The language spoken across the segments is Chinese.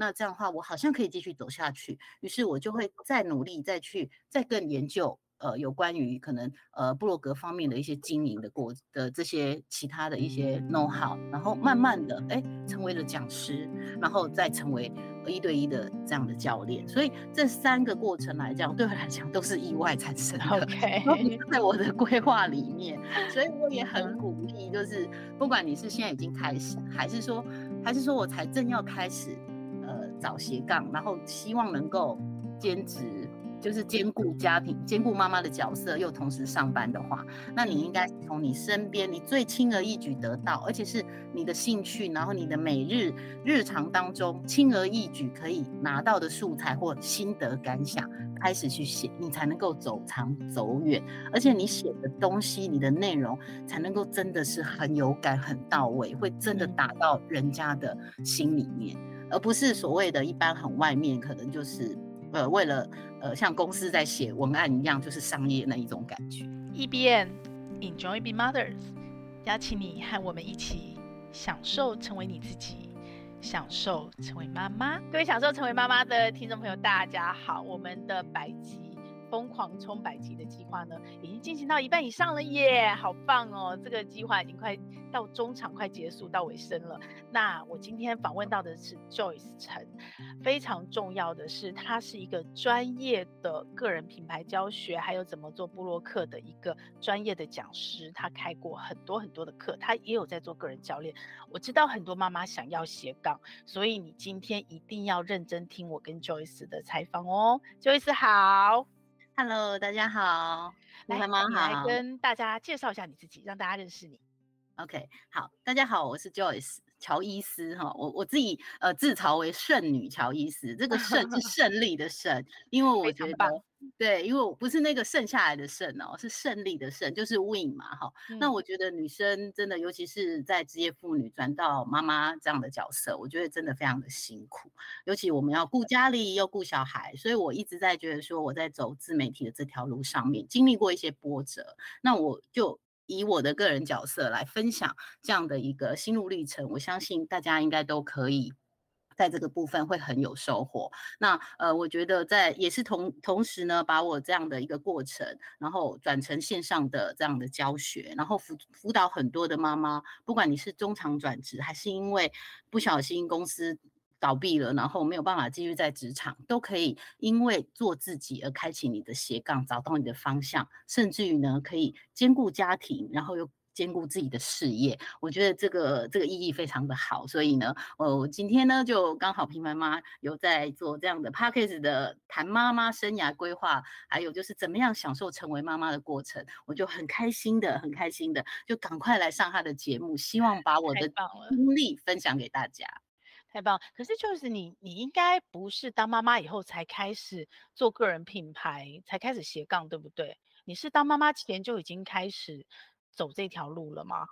那这样的话，我好像可以继续走下去。于是我就会再努力，再去再更研究。呃，有关于可能呃布洛格方面的一些经营的过的这些其他的一些 know how，然后慢慢的哎成为了讲师，然后再成为一对一的这样的教练。所以这三个过程来讲，对我来讲都是意外产生的，OK，在我的规划里面。所以我也很鼓励，就是不管你是现在已经开始，还是说还是说我才正要开始呃找斜杠，然后希望能够兼职。就是兼顾家庭、兼顾妈妈的角色，又同时上班的话，那你应该从你身边，你最轻而易举得到，而且是你的兴趣，然后你的每日日常当中轻而易举可以拿到的素材或心得感想，开始去写，你才能够走长走远，而且你写的东西、你的内容才能够真的是很有感、很到位，会真的打到人家的心里面，而不是所谓的一般很外面，可能就是。呃，为了呃，像公司在写文案一样，就是商业那一种感觉。E B N Enjoy Be Mothers，邀请你和我们一起享受成为你自己，享受成为妈妈。各位享受成为妈妈的听众朋友，大家好，我们的百集。疯狂冲百集的计划呢，已经进行到一半以上了耶，好棒哦！这个计划已经快到中场，快结束到尾声了。那我今天访问到的是 Joyce 陈，非常重要的是，他是一个专业的个人品牌教学，还有怎么做部落客的一个专业的讲师。他开过很多很多的课，他也有在做个人教练。我知道很多妈妈想要斜杠，所以你今天一定要认真听我跟 Joyce 的采访哦。Joyce 好。Hello，大家好，来妈妈好，来跟大家介绍一下你自己，让大家认识你。OK，好，大家好，我是 Joyce。乔伊斯哈，我我自己呃自嘲为圣女乔伊斯，这个胜是 胜利的胜，因为我觉得对，因为我不是那个剩下来的剩哦，是胜利的胜，就是 win 嘛哈。嗯、那我觉得女生真的，尤其是在职业妇女转到妈妈这样的角色，我觉得真的非常的辛苦，尤其我们要顾家里又顾小孩，所以我一直在觉得说我在走自媒体的这条路上面经历过一些波折，那我就。以我的个人角色来分享这样的一个心路历程，我相信大家应该都可以在这个部分会很有收获。那呃，我觉得在也是同同时呢，把我这样的一个过程，然后转成线上的这样的教学，然后辅辅导很多的妈妈，不管你是中长转职，还是因为不小心公司。倒闭了，然后没有办法继续在职场，都可以因为做自己而开启你的斜杠，找到你的方向，甚至于呢，可以兼顾家庭，然后又兼顾自己的事业。我觉得这个这个意义非常的好，所以呢，我今天呢就刚好平凡妈有在做这样的 p a c k a g e 的谈妈妈生涯规划，还有就是怎么样享受成为妈妈的过程，我就很开心的，很开心的，就赶快来上她的节目，希望把我的经历分享给大家。太棒！可是就是你，你应该不是当妈妈以后才开始做个人品牌，才开始斜杠，对不对？你是当妈妈前就已经开始走这条路了吗？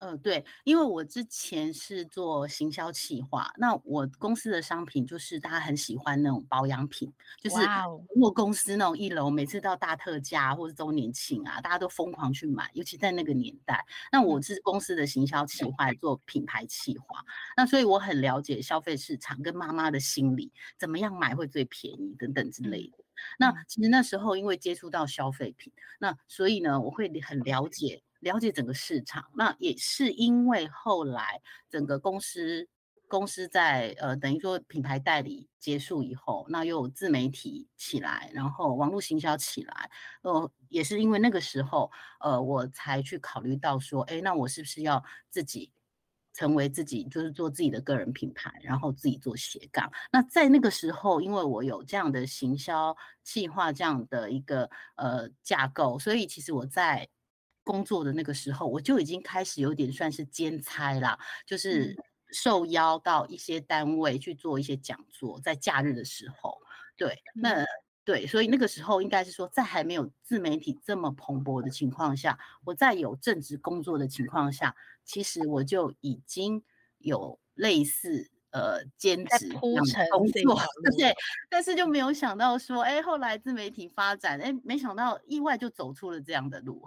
嗯，对，因为我之前是做行销企划，那我公司的商品就是大家很喜欢那种保养品，就是我公司那种一楼每次到大特价或者周年庆啊，大家都疯狂去买，尤其在那个年代。那我是公司的行销企划，做品牌企划，那所以我很了解消费市场跟妈妈的心理，怎么样买会最便宜等等之类的。那其实那时候因为接触到消费品，那所以呢，我会很了解。了解整个市场，那也是因为后来整个公司公司在呃等于说品牌代理结束以后，那又有自媒体起来，然后网络行销起来，呃也是因为那个时候呃我才去考虑到说，哎，那我是不是要自己成为自己，就是做自己的个人品牌，然后自己做斜杠。那在那个时候，因为我有这样的行销计划这样的一个呃架构，所以其实我在。工作的那个时候，我就已经开始有点算是兼差啦，就是受邀到一些单位去做一些讲座，在假日的时候，对，那对，所以那个时候应该是说，在还没有自媒体这么蓬勃的情况下，我在有正职工作的情况下，其实我就已经有类似呃兼职工作，对，但是就没有想到说，哎，后来自媒体发展，哎，没想到意外就走出了这样的路。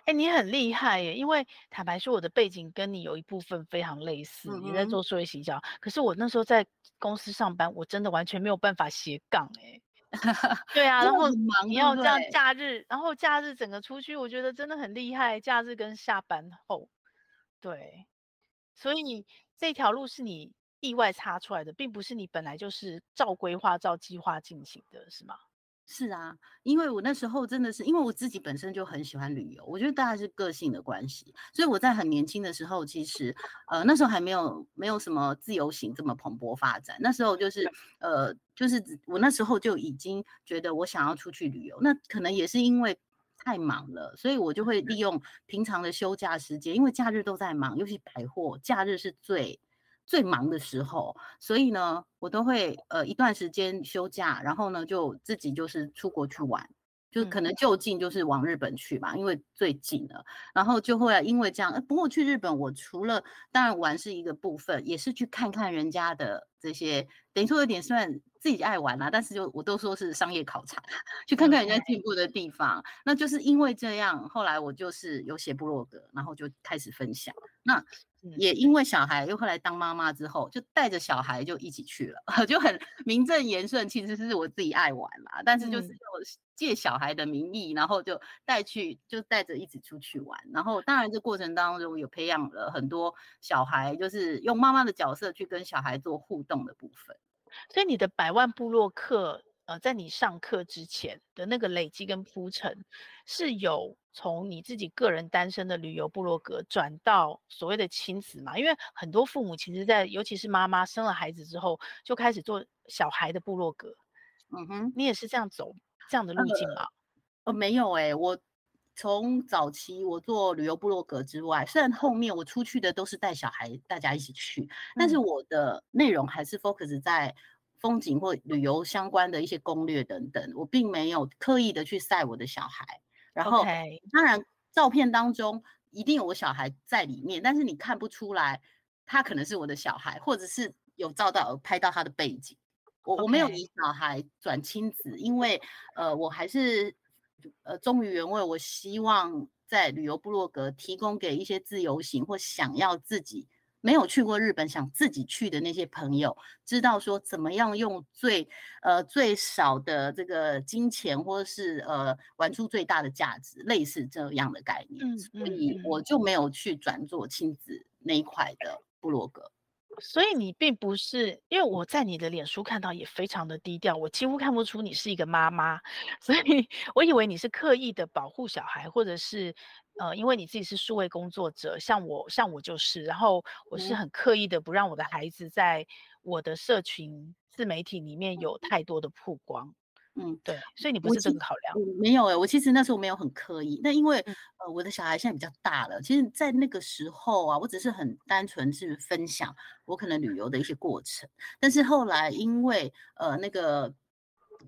哎、欸，你很厉害耶！因为坦白说，我的背景跟你有一部分非常类似，嗯、你在做数位行销。可是我那时候在公司上班，我真的完全没有办法斜杠哎。对啊，然后你要这样假日，然后假日整个出去，我觉得真的很厉害。假日跟下班后，对，所以你这条路是你意外插出来的，并不是你本来就是照规划、照计划进行的，是吗？是啊，因为我那时候真的是，因为我自己本身就很喜欢旅游，我觉得大概是个性的关系，所以我在很年轻的时候，其实呃那时候还没有没有什么自由行这么蓬勃发展，那时候就是 呃就是我那时候就已经觉得我想要出去旅游，那可能也是因为太忙了，所以我就会利用平常的休假时间，因为假日都在忙，尤其百货假日是最。最忙的时候，所以呢，我都会呃一段时间休假，然后呢就自己就是出国去玩，就可能就近就是往日本去吧，因为最近了。然后就会因为这样，不过去日本我除了当然玩是一个部分，也是去看看人家的这些，等于说有点算自己爱玩啦，但是就我都说是商业考察，去看看人家进步的地方。那就是因为这样，后来我就是有写部落格，然后就开始分享。那也因为小孩，又后来当妈妈之后，就带着小孩就一起去了，就很名正言顺。其实是我自己爱玩啦，但是就是借小孩的名义，然后就带去，就带着一起出去玩。然后当然这过程当中有培养了很多小孩，就是用妈妈的角色去跟小孩做互动的部分。所以你的百万部落客。呃，在你上课之前的那个累积跟铺陈，是有从你自己个人单身的旅游部落格转到所谓的亲子嘛？因为很多父母其实在，尤其是妈妈生了孩子之后，就开始做小孩的部落格。嗯哼，你也是这样走这样的路径吗？呃，没有哎、欸，我从早期我做旅游部落格之外，虽然后面我出去的都是带小孩，大家一起去，但是我的内容还是 focus 在。风景或旅游相关的一些攻略等等，我并没有刻意的去晒我的小孩。然后.当然照片当中一定有我小孩在里面，但是你看不出来他可能是我的小孩，或者是有照到拍到他的背景。我我没有以小孩转亲子，因为呃我还是呃忠于原味，我希望在旅游部落格提供给一些自由行或想要自己。没有去过日本，想自己去的那些朋友，知道说怎么样用最呃最少的这个金钱，或者是呃玩出最大的价值，类似这样的概念。嗯，所以我就没有去转做亲子那一块的部落格。所以你并不是，因为我在你的脸书看到也非常的低调，我几乎看不出你是一个妈妈，所以我以为你是刻意的保护小孩，或者是呃，因为你自己是数位工作者，像我，像我就是，然后我是很刻意的不让我的孩子在我的社群自媒体里面有太多的曝光。嗯，对，所以你不是这个考量？没有诶、欸，我其实那时候没有很刻意。那因为、嗯、呃，我的小孩现在比较大了，其实，在那个时候啊，我只是很单纯是分享我可能旅游的一些过程。但是后来，因为呃，那个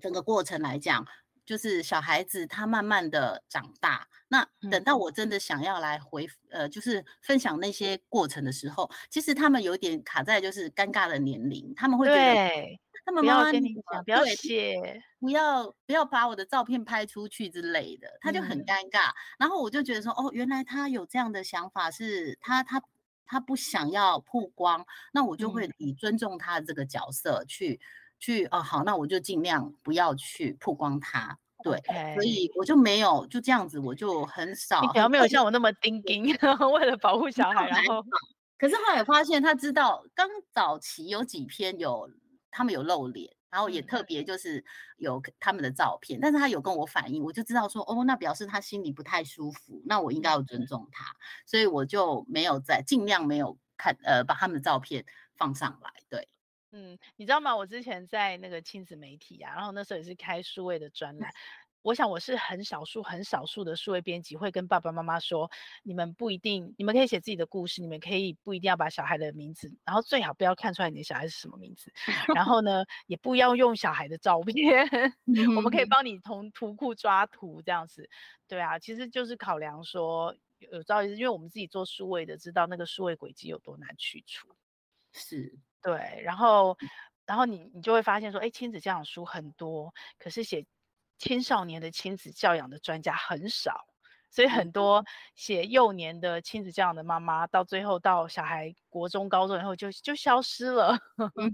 整个过程来讲，就是小孩子他慢慢的长大，那等到我真的想要来回呃，就是分享那些过程的时候，其实他们有点卡在就是尴尬的年龄，他们会觉得。他们妈妈，不要跟你讲，不要写，不要不要把我的照片拍出去之类的，他就很尴尬。嗯、然后我就觉得说，哦，原来他有这样的想法，是他他他不想要曝光，那我就会以尊重他的这个角色去、嗯、去哦，好，那我就尽量不要去曝光他。对.所以我就没有就这样子，我就很少。你比较没有像我那么钉钉，为了保护小孩，然后，可是后来发现他知道，刚早期有几篇有。他们有露脸，然后也特别就是有他们的照片，嗯、但是他有跟我反映，我就知道说，哦，那表示他心里不太舒服，那我应该要尊重他，嗯、所以我就没有在尽量没有看呃把他们的照片放上来。对，嗯，你知道吗？我之前在那个亲子媒体啊，然后那时候也是开数位的专栏。我想我是很少数、很少数的数位编辑，会跟爸爸妈妈说：你们不一定，你们可以写自己的故事，你们可以不一定要把小孩的名字，然后最好不要看出来你的小孩是什么名字，然后呢，也不要用小孩的照片，我们可以帮你从图库抓图这样子。对啊，其实就是考量说有朝一日，因为我们自己做数位的，知道那个数位轨迹有多难去除。是，对，然后，然后你你就会发现说，哎，亲子教养书很多，可是写。青少年的亲子教养的专家很少，所以很多写幼年的亲子教养的妈妈，到最后到小孩国中、高中以后就就消失了。嗯哼，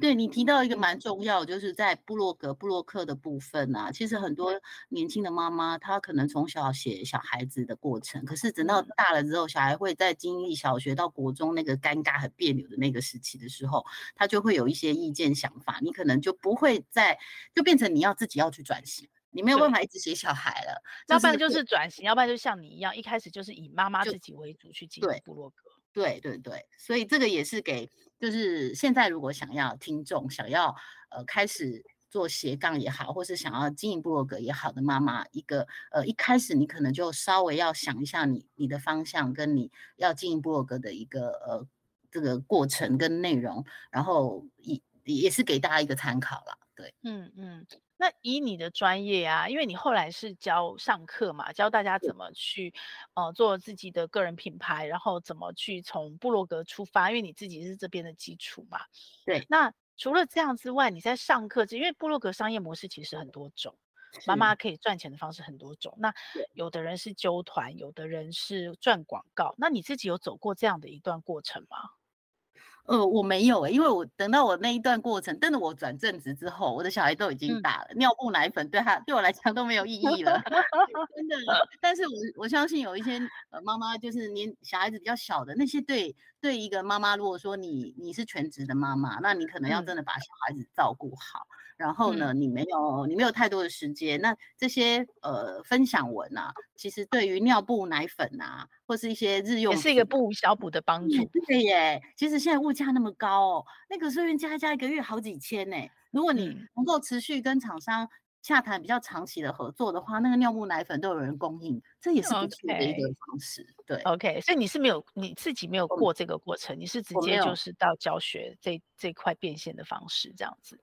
对，你提到一个蛮重要，就是在布洛格、布洛克的部分啊，其实很多年轻的妈妈，她可能从小写小孩子的过程，可是等到大了之后，小孩会在经历小学到国中那个尴尬和别扭的那个时期的时候，他就会有一些意见想法，你可能就不会再就变成你要自己要去转型。你没有办法一直写小孩了，要不然就是转型，要不然就像你一样，一开始就是以妈妈自己为主去经营部落格。对对对，所以这个也是给，就是现在如果想要听众想要呃开始做斜杠也好，或是想要经营部落格也好的妈妈，一个呃一开始你可能就稍微要想一下你你的方向跟你要经营部落格的一个呃这个过程跟内容，然后也也是给大家一个参考了。对，嗯嗯。那以你的专业啊，因为你后来是教上课嘛，教大家怎么去，呃，做自己的个人品牌，然后怎么去从部落格出发，因为你自己是这边的基础嘛。对。那除了这样之外，你在上课，因为部落格商业模式其实很多种，妈妈可以赚钱的方式很多种。那有的人是揪团，有的人是赚广告。那你自己有走过这样的一段过程吗？呃，我没有诶，因为我等到我那一段过程，等到我转正职之后，我的小孩都已经大了，嗯、尿布奶粉对他对我来讲都没有意义了，真的。但是我我相信有一些呃妈妈，就是年小孩子比较小的那些对，对对一个妈妈，如果说你你是全职的妈妈，那你可能要真的把小孩子照顾好。嗯然后呢，你没有你没有太多的时间，那这些呃分享文啊，其实对于尿布、奶粉啊，或是一些日用，也是一个不无小补的帮助。对耶，其实现在物价那么高哦，那个随便加一加一个月好几千呢。如果你能够持续跟厂商洽谈比较长期的合作的话，那个尿布、奶粉都有人供应，这也是不错的一个方式。Okay. 对，OK，所以你是没有你自己没有过这个过程，你是直接就是到教学这这块变现的方式这样子。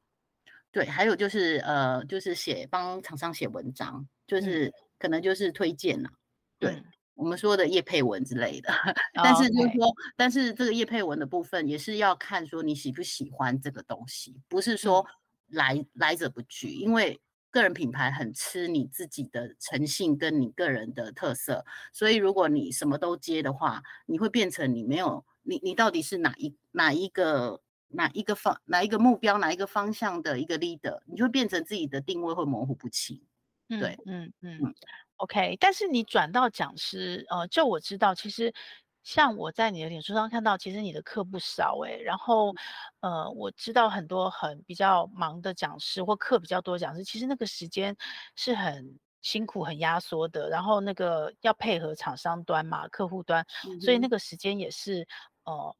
对，还有就是呃，就是写帮厂商写文章，就是、嗯、可能就是推荐呐、啊，对、嗯、我们说的叶配文之类的。哦、但是就是说.但是这个叶配文的部分也是要看说你喜不喜欢这个东西，不是说来、嗯、来者不拒，因为个人品牌很吃你自己的诚信跟你个人的特色，所以如果你什么都接的话，你会变成你没有你你到底是哪一哪一个。哪一个方，哪一个目标，哪一个方向的一个 leader，你就会变成自己的定位会模糊不清。对，嗯嗯嗯，OK。但是你转到讲师，呃，就我知道，其实像我在你的脸书上看到，其实你的课不少诶、欸。然后，呃，我知道很多很比较忙的讲师或课比较多的讲师，其实那个时间是很辛苦、很压缩的。然后那个要配合厂商端嘛，客户端，嗯、所以那个时间也是，呃。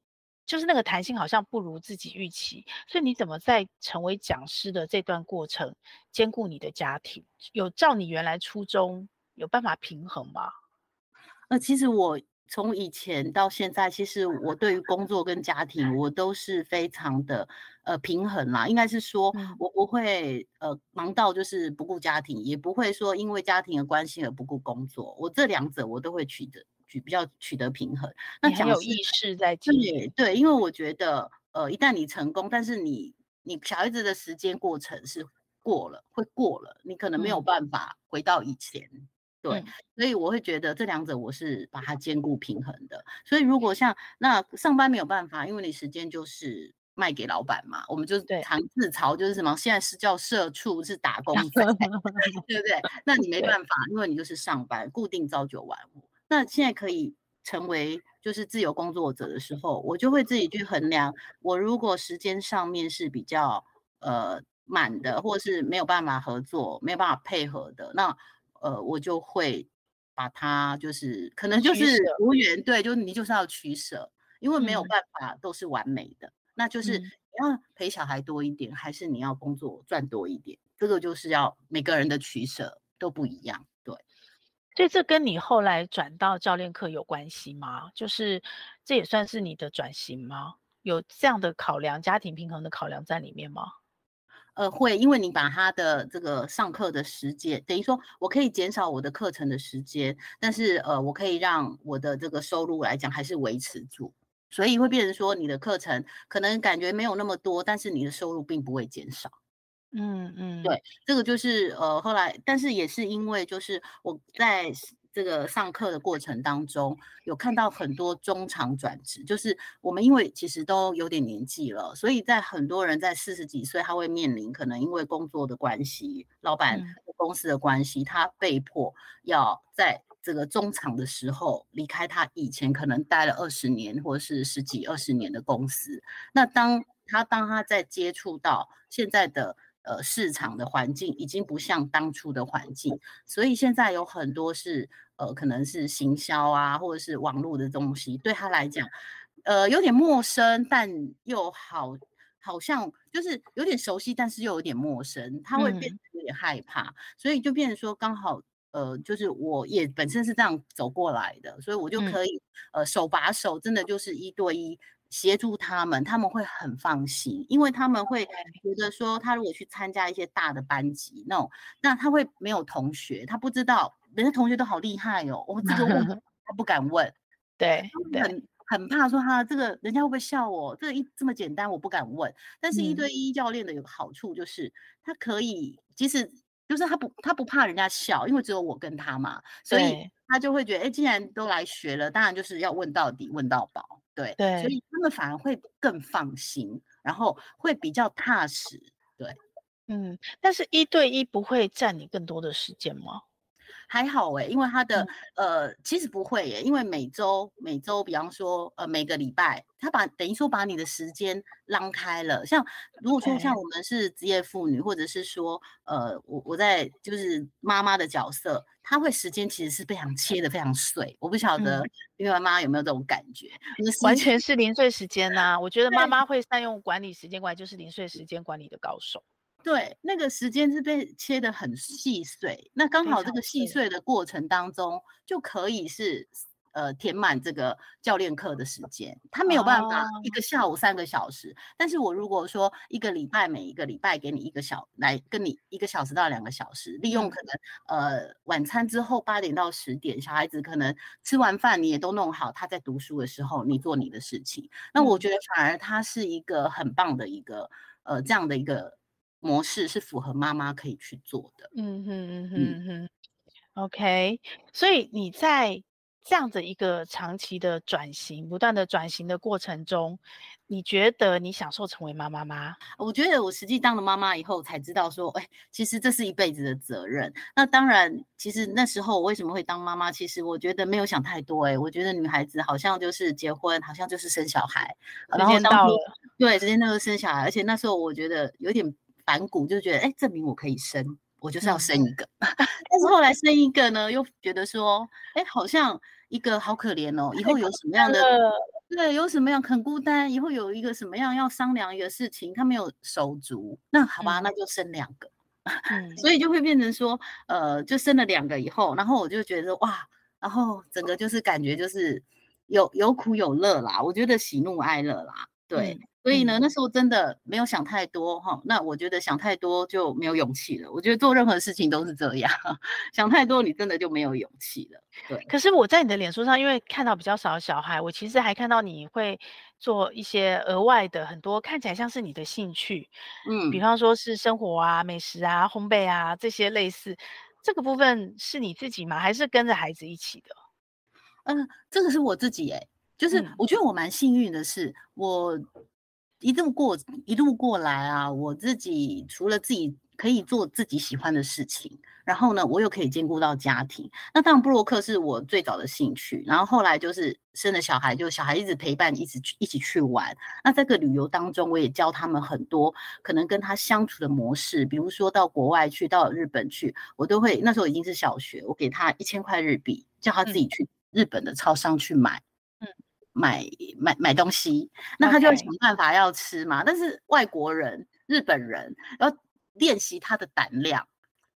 就是那个弹性好像不如自己预期，所以你怎么在成为讲师的这段过程兼顾你的家庭？有照你原来初衷有办法平衡吗？呃，其实我从以前到现在，其实我对于工作跟家庭我都是非常的呃平衡啦。应该是说我不会呃忙到就是不顾家庭，也不会说因为家庭的关系而不顾工作。我这两者我都会取得。比较取得平衡，那讲有意识在经营，对，因为我觉得，呃，一旦你成功，但是你你小孩子的时间过程是过了，会过了，你可能没有办法回到以前，嗯、对、嗯，所以我会觉得这两者我是把它兼顾平衡的。所以如果像那上班没有办法，因为你时间就是卖给老板嘛，我们就常自嘲就是什么，现在是叫社畜，是打工仔，对不对？那你没办法，因为你就是上班，固定朝九晚五。那现在可以成为就是自由工作者的时候，我就会自己去衡量，我如果时间上面是比较呃满的，或是没有办法合作、没有办法配合的，那呃我就会把它就是可能就是无缘，对，就你就是要取舍，因为没有办法都是完美的，嗯、那就是你要陪小孩多一点，还是你要工作赚多一点，这个就是要每个人的取舍都不一样。所以这跟你后来转到教练课有关系吗？就是这也算是你的转型吗？有这样的考量，家庭平衡的考量在里面吗？呃，会，因为你把他的这个上课的时间，等于说我可以减少我的课程的时间，但是呃，我可以让我的这个收入来讲还是维持住，所以会变成说你的课程可能感觉没有那么多，但是你的收入并不会减少。嗯嗯，对，这个就是呃后来，但是也是因为就是我在这个上课的过程当中，有看到很多中长转职，就是我们因为其实都有点年纪了，所以在很多人在四十几岁，他会面临可能因为工作的关系、老板公司的关系，他被迫要在这个中场的时候离开他以前可能待了二十年或是十几二十年的公司。那当他当他在接触到现在的。呃，市场的环境已经不像当初的环境，所以现在有很多是呃，可能是行销啊，或者是网络的东西，对他来讲，呃，有点陌生，但又好，好像就是有点熟悉，但是又有点陌生，他会变得有点害怕，嗯、所以就变成说，刚好呃，就是我也本身是这样走过来的，所以我就可以、嗯、呃，手把手，真的就是一对一。协助他们，他们会很放心，因为他们会觉得说，他如果去参加一些大的班级，那种，那他会没有同学，他不知道，人家同学都好厉害哦，我这个我 他不敢问，对，很很怕说他这个人家会不会笑我，这个一这么简单我不敢问，但是一对一教练的有个好处就是，嗯、他可以，即使就是他不他不怕人家笑，因为只有我跟他嘛，所以他就会觉得，哎，既然都来学了，当然就是要问到底，问到饱。对，对，所以他们反而会更放心，然后会比较踏实。对，嗯，但是一对一不会占你更多的时间吗？还好哎，因为他的、嗯、呃，其实不会耶，因为每周每周，比方说呃，每个礼拜，他把等于说把你的时间拉开了。像如果说像我们是职业妇女，或者是说呃，我我在就是妈妈的角色，他会时间其实是非常切的非常碎。我不晓得因为妈妈有没有这种感觉？嗯、完全是零碎时间呐、啊。我觉得妈妈会善用管理时间管理，就是零碎时间管理的高手。对，那个时间是被切得很细碎，那刚好这个细碎的过程当中，就可以是呃填满这个教练课的时间。他没有办法一个下午三个小时，哦、但是我如果说一个礼拜每一个礼拜给你一个小来跟你一个小时到两个小时，利用可能、嗯、呃晚餐之后八点到十点，小孩子可能吃完饭你也都弄好，他在读书的时候你做你的事情，那我觉得反而他是一个很棒的一个呃这样的一个。模式是符合妈妈可以去做的。嗯哼嗯哼嗯哼。OK，所以你在这样的一个长期的转型、不断的转型的过程中，你觉得你享受成为妈妈吗？我觉得我实际当了妈妈以后才知道说，哎，其实这是一辈子的责任。那当然，其实那时候我为什么会当妈妈？其实我觉得没有想太多。哎，我觉得女孩子好像就是结婚，好像就是生小孩。时间到了。对，时间到了生小孩，而且那时候我觉得有点。反骨就觉得，哎，证明我可以生，我就是要生一个。嗯、但是后来生一个呢，又觉得说，哎，好像一个好可怜哦，以后有什么样的，对，有什么样很孤单，以后有一个什么样要商量一个事情，他没有手足，那好吧，嗯、那就生两个。嗯、所以就会变成说，呃，就生了两个以后，然后我就觉得哇，然后整个就是感觉就是有有苦有乐啦，我觉得喜怒哀乐啦，对。嗯所以呢，那时候真的没有想太多哈。那我觉得想太多就没有勇气了。我觉得做任何事情都是这样，想太多你真的就没有勇气了。对。可是我在你的脸书上，因为看到比较少的小孩，我其实还看到你会做一些额外的很多看起来像是你的兴趣，嗯，比方说是生活啊、美食啊、烘焙啊这些类似。这个部分是你自己吗？还是跟着孩子一起的？嗯，这个是我自己哎、欸，就是我觉得我蛮幸运的是我。一路过一路过来啊，我自己除了自己可以做自己喜欢的事情，然后呢，我又可以兼顾到家庭。那当然，布洛克是我最早的兴趣，然后后来就是生了小孩，就小孩一直陪伴，一直去一起去玩。那在这个旅游当中，我也教他们很多可能跟他相处的模式，比如说到国外去，到日本去，我都会那时候已经是小学，我给他一千块日币，叫他自己去日本的超商去买。买买买东西，那他就要想办法要吃嘛。但是外国人、日本人要练习他的胆量，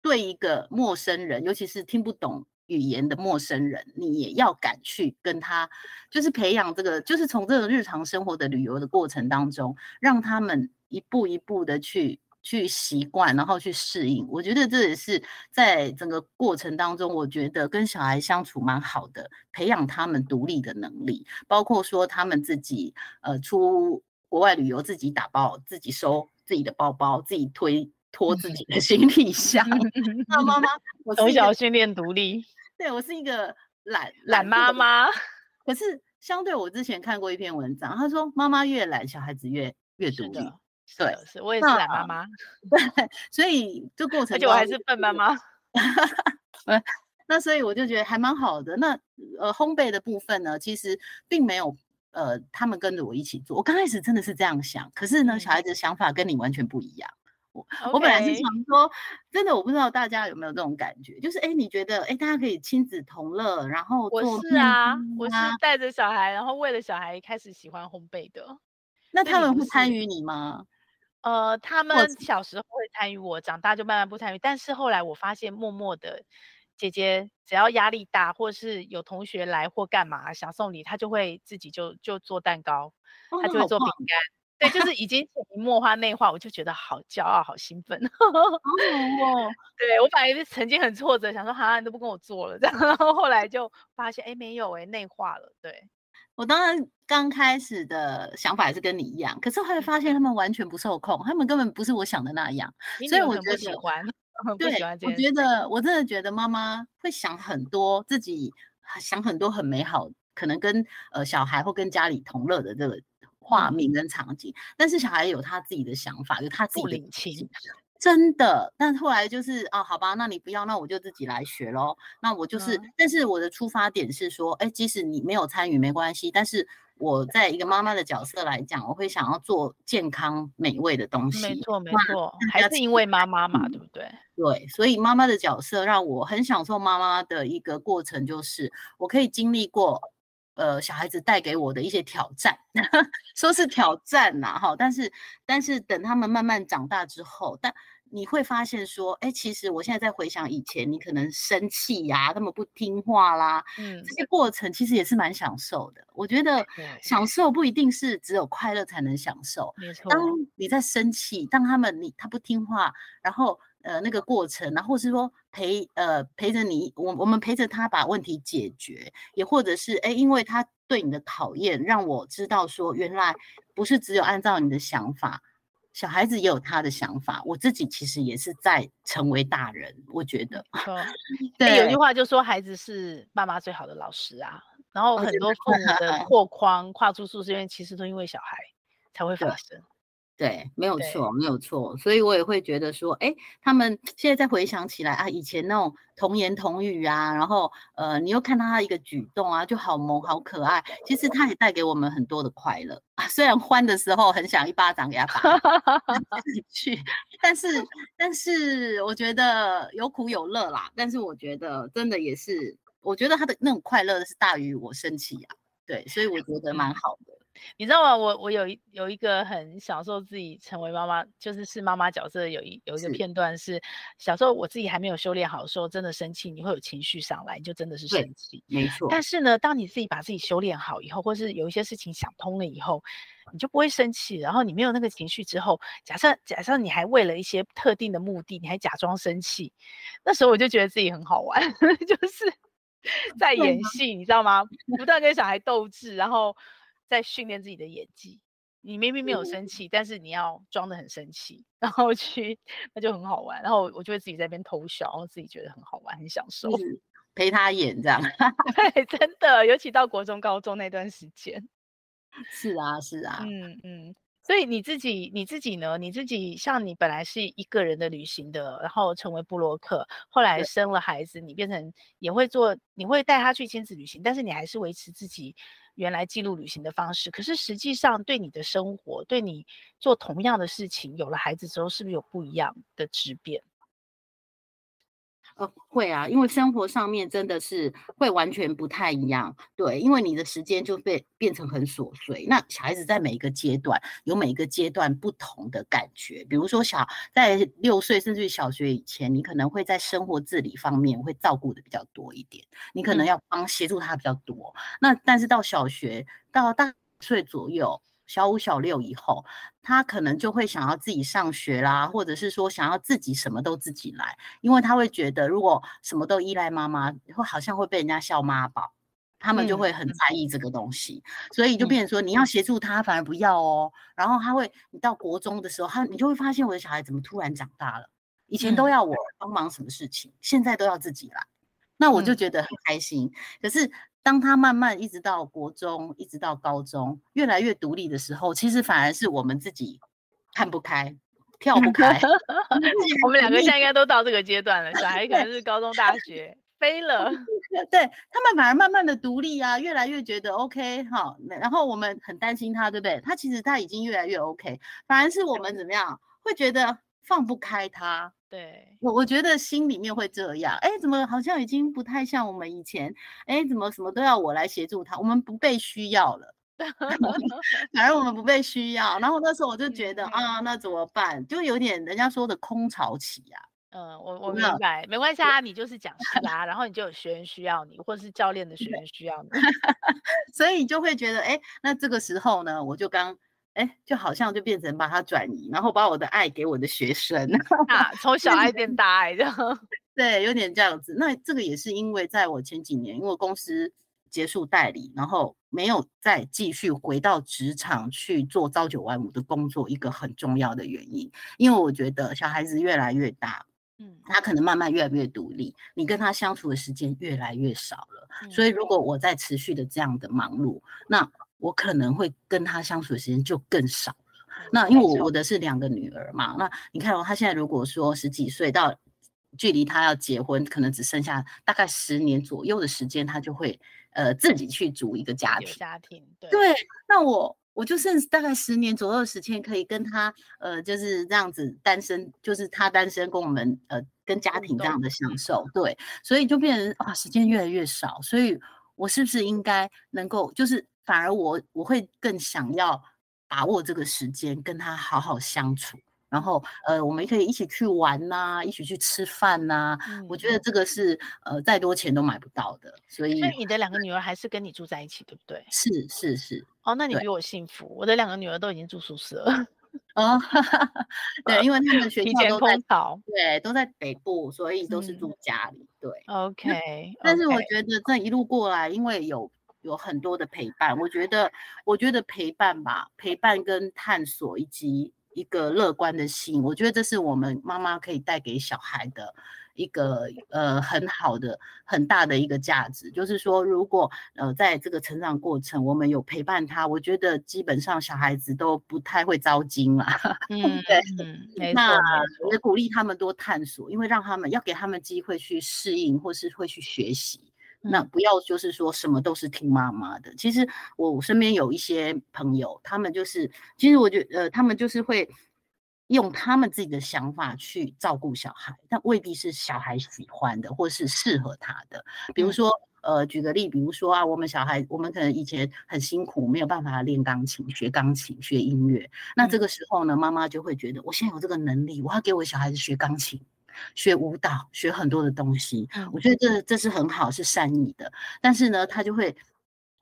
对一个陌生人，尤其是听不懂语言的陌生人，你也要敢去跟他，就是培养这个，就是从这个日常生活的旅游的过程当中，让他们一步一步的去。去习惯，然后去适应，我觉得这也是在整个过程当中，我觉得跟小孩相处蛮好的，培养他们独立的能力，包括说他们自己呃出国外旅游，自己打包、自己收自己的包包、自己推拖自己的行李箱。那妈妈，我从小训练独立。对我是一个懒懒妈妈。可是相对我之前看过一篇文章，他说妈妈越懒，小孩子越越独立。对，是我也是懒妈妈。对，所以这过程，而且我还是笨妈妈。那所以我就觉得还蛮好的。那呃，烘焙的部分呢，其实并没有呃，他们跟着我一起做。我刚开始真的是这样想，可是呢，嗯、小孩子的想法跟你完全不一样。我.我本来是想说，真的，我不知道大家有没有这种感觉，就是哎，你觉得哎，大家可以亲子同乐，然后做我是啊，我是带着小孩，然后为了小孩开始喜欢烘焙的。那他们会参与你吗？呃，他们小时候会参与我，长大就慢慢不参与。但是后来我发现，默默的。姐姐只要压力大，或是有同学来或干嘛想送礼，她就会自己就就做蛋糕，她就会做饼干。对，就是已经潜移默化内化，我就觉得好骄傲，好兴奋。哦，对我本来是曾经很挫折，想说哈，你都不跟我做了这样，然后后来就发现哎没有哎内化了。对，我当然刚开始的想法也是跟你一样，可是后来发现他们完全不受控，他们根本不是我想的那样，所以我觉得喜欢。对，我觉得我真的觉得妈妈会想很多，自己想很多很美好，可能跟呃小孩或跟家里同乐的这个画面跟场景，嗯、但是小孩有他自己的想法，有他自己的领情，真的。但后来就是啊，好吧，那你不要，那我就自己来学喽。那我就是，嗯、但是我的出发点是说，哎，即使你没有参与没关系，但是。我在一个妈妈的角色来讲，我会想要做健康美味的东西。没错，没错，还是因为妈妈嘛，对不对？对，所以妈妈的角色让我很享受妈妈的一个过程，就是我可以经历过，呃，小孩子带给我的一些挑战，说是挑战呐，哈，但是但是等他们慢慢长大之后，但。你会发现说，哎，其实我现在在回想以前，你可能生气呀，他们不听话啦，嗯，这些过程其实也是蛮享受的。我觉得享受不一定是只有快乐才能享受。没错。当你在生气，当他们你他不听话，然后呃那个过程，然后是说陪呃陪着你，我我们陪着他把问题解决，也或者是哎，因为他对你的考验，让我知道说原来不是只有按照你的想法。小孩子也有他的想法，我自己其实也是在成为大人，我觉得。对，有句话就说孩子是爸妈最好的老师啊。然后很多父母的破框跨出舒适圈，其实都因为小孩才会发生。对，没有错，没有错，所以我也会觉得说，哎，他们现在再回想起来啊，以前那种童言童语啊，然后呃，你又看到他一个举动啊，就好萌好可爱，其实他也带给我们很多的快乐啊。虽然欢的时候很想一巴掌给他打 去，但是但是我觉得有苦有乐啦。但是我觉得真的也是，我觉得他的那种快乐是大于我生气啊。对，所以我觉得蛮好的。你知道吗？我我有一有一个很享受自己成为妈妈，就是是妈妈角色有一有一个片段是，是小时候我自己还没有修炼好的时候，真的生气，你会有情绪上来，你就真的是生气，没错。但是呢，当你自己把自己修炼好以后，或是有一些事情想通了以后，你就不会生气。然后你没有那个情绪之后，假设假设你还为了一些特定的目的，你还假装生气，那时候我就觉得自己很好玩，就是在演戏，你知道吗？不断跟小孩斗智，然后。在训练自己的演技，你明明没有生气，嗯、但是你要装的很生气，然后去，那就很好玩。然后我就会自己在那边偷笑，然后自己觉得很好玩，很享受，陪他演这样。对，真的，尤其到国中、高中那段时间。是啊，是啊，嗯嗯。所以你自己，你自己呢？你自己像你本来是一个人的旅行的，然后成为布洛克，后来生了孩子，你变成也会做，你会带他去亲子旅行，但是你还是维持自己原来记录旅行的方式。可是实际上，对你的生活，对你做同样的事情，有了孩子之后，是不是有不一样的质变？呃，会啊，因为生活上面真的是会完全不太一样，对，因为你的时间就被变成很琐碎。那小孩子在每一个阶段有每一个阶段不同的感觉，比如说小在六岁甚至于小学以前，你可能会在生活自理方面会照顾的比较多一点，你可能要帮协助他比较多。嗯、那但是到小学到大岁左右。小五、小六以后，他可能就会想要自己上学啦，或者是说想要自己什么都自己来，因为他会觉得如果什么都依赖妈妈，会好像会被人家笑妈宝，他们就会很在意这个东西，嗯、所以就变成说你要协助他，反而不要哦。然后他会，你到国中的时候，他你就会发现我的小孩怎么突然长大了，以前都要我帮忙什么事情，嗯、现在都要自己来。那我就觉得很开心。嗯、可是当他慢慢一直到国中，一直到高中，越来越独立的时候，其实反而是我们自己看不开。跳不开，我们两个现在应该都到这个阶段了。小孩可能是高中、大学飞了，对他们反而慢慢的独立啊，越来越觉得 OK 哈。然后我们很担心他，对不对？他其实他已经越来越 OK，反而是我们怎么样会觉得放不开他。对我，我觉得心里面会这样，哎，怎么好像已经不太像我们以前？哎，怎么什么都要我来协助他？我们不被需要了。反而我们不被需要，然后那时候我就觉得啊，那怎么办？就有点人家说的空巢期呀。嗯，我我明白，没关系啊，你就是讲师啦，然后你就有学员需要你，或者是教练的学员需要你，所以你就会觉得，哎，那这个时候呢，我就刚，哎，就好像就变成把它转移，然后把我的爱给我的学生 啊，从 小爱变大爱这样。对，有点这样子。那这个也是因为在我前几年，因为公司。结束代理，然后没有再继续回到职场去做朝九晚五的工作，一个很重要的原因，因为我觉得小孩子越来越大，嗯，他可能慢慢越来越独立，你跟他相处的时间越来越少了，嗯，所以如果我在持续的这样的忙碌，那我可能会跟他相处的时间就更少了。那因为我我的是两个女儿嘛，那你看哦，他现在如果说十几岁到距离他要结婚，可能只剩下大概十年左右的时间，他就会。呃，自己去组一个家庭，家庭对，对，那我我就剩大概十年左右的时间，可以跟他呃，就是这样子单身，就是他单身跟我们呃跟家庭这样的享受，对，所以就变成啊，时间越来越少，所以我是不是应该能够，就是反而我我会更想要把握这个时间，跟他好好相处。然后，呃，我们可以一起去玩呐、啊，一起去吃饭呐、啊嗯。我觉得这个是呃，再多钱都买不到的。所以，所以你的两个女儿还是跟你住在一起，对不对？是是是。哦，那你比我幸福。我的两个女儿都已经住宿舍了。哦，对，因为他们学校都在考，对，都在北部，所以都是住家里。对，OK。但是我觉得这一路过来，因为有有很多的陪伴，我觉得，我觉得陪伴吧，陪伴跟探索以及。一个乐观的心，我觉得这是我们妈妈可以带给小孩的一个呃很好的、很大的一个价值。就是说，如果呃在这个成长过程，我们有陪伴他，我觉得基本上小孩子都不太会糟心了。嗯，对，嗯，没错。那也鼓励他们多探索，因为让他们要给他们机会去适应，或是会去学习。那不要就是说什么都是听妈妈的。其实我身边有一些朋友，他们就是，其实我觉得，呃，他们就是会用他们自己的想法去照顾小孩，但未必是小孩喜欢的，或是适合他的。比如说，呃，举个例，比如说啊，我们小孩，我们可能以前很辛苦，没有办法练钢琴、学钢琴、学音乐。那这个时候呢，妈妈就会觉得，我现在有这个能力，我要给我小孩子学钢琴。学舞蹈，学很多的东西，我觉得这这是很好，是善意的。但是呢，他就会，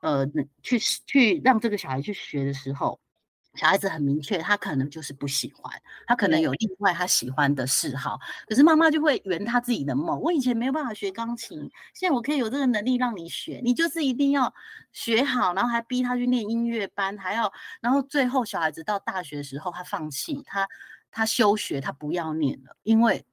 呃，去去让这个小孩去学的时候，小孩子很明确，他可能就是不喜欢，他可能有另外他喜欢的嗜好。可是妈妈就会圆他自己的梦。我以前没有办法学钢琴，现在我可以有这个能力让你学，你就是一定要学好，然后还逼他去念音乐班，还要，然后最后小孩子到大学的时候，他放弃，他他休学，他不要念了，因为。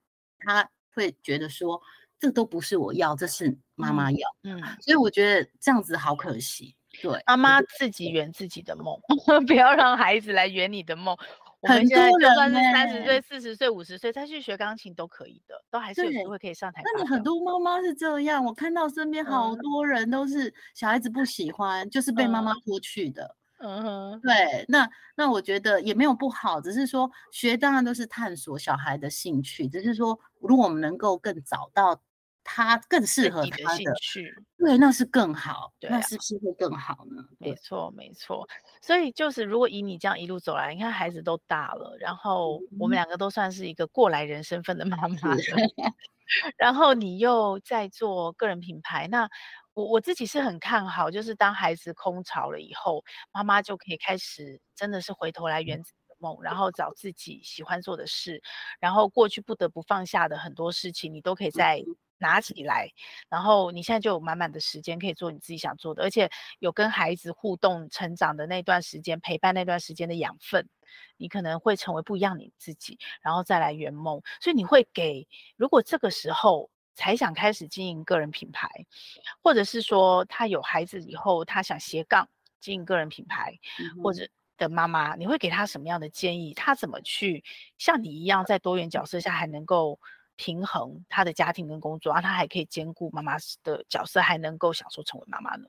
他会觉得说，这都不是我要，这是妈妈要。嗯，所以我觉得这样子好可惜。对，妈妈自己圆自己的梦，不要让孩子来圆你的梦。很多人就算是三十岁、四十岁、五十岁再去学钢琴都可以的，都还是有机会可以上台。那你很多妈妈是这样，我看到身边好多人都是小孩子不喜欢，嗯、就是被妈妈拖去的。嗯哼，对，那那我觉得也没有不好，只是说学当然都是探索小孩的兴趣，只是说如果我们能够更找到他更适合他的兴趣，对，那是更好，对啊，那是不是会更好呢？没错，没错。所以就是如果以你这样一路走来，你看孩子都大了，然后我们两个都算是一个过来人身份的妈妈，然后你又在做个人品牌，那。我我自己是很看好，就是当孩子空巢了以后，妈妈就可以开始真的是回头来圆自己的梦，然后找自己喜欢做的事，然后过去不得不放下的很多事情，你都可以再拿起来，然后你现在就有满满的时间可以做你自己想做的，而且有跟孩子互动成长的那段时间，陪伴那段时间的养分，你可能会成为不一样你自己，然后再来圆梦，所以你会给，如果这个时候。才想开始经营个人品牌，或者是说他有孩子以后他想斜杠经营个人品牌，嗯、或者的妈妈，你会给他什么样的建议？他怎么去像你一样在多元角色下还能够平衡他的家庭跟工作，让，他还可以兼顾妈妈的角色，还能够享受成为妈妈呢？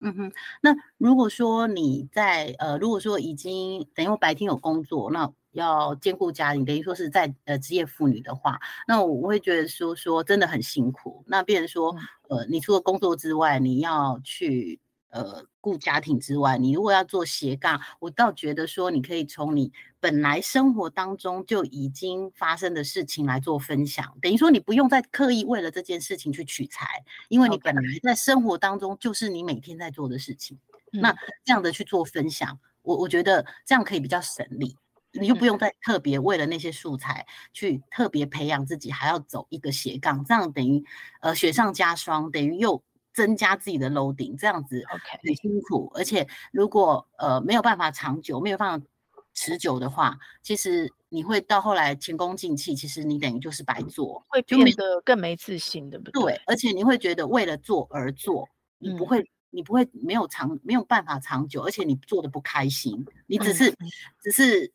嗯哼，那如果说你在呃，如果说已经等于我白天有工作，那要兼顾家庭，等于说是在呃职业妇女的话，那我会觉得说说真的很辛苦。那变成说呃，你除了工作之外，你要去。呃，顾家庭之外，你如果要做斜杠，我倒觉得说，你可以从你本来生活当中就已经发生的事情来做分享，等于说你不用再刻意为了这件事情去取材，因为你本来在生活当中就是你每天在做的事情。那这样的去做分享，我我觉得这样可以比较省力，你就不用再特别为了那些素材去特别培养自己，还要走一个斜杠，这样等于呃雪上加霜，等于又。增加自己的 loading，这样子很辛苦.而且如果呃没有办法长久，没有办法持久的话，其实你会到后来前功尽弃，其实你等于就是白做，会变得更没自信，对不对？对，而且你会觉得为了做而做，你不会。嗯你不会没有长没有办法长久，而且你做的不开心，你只是、嗯、只是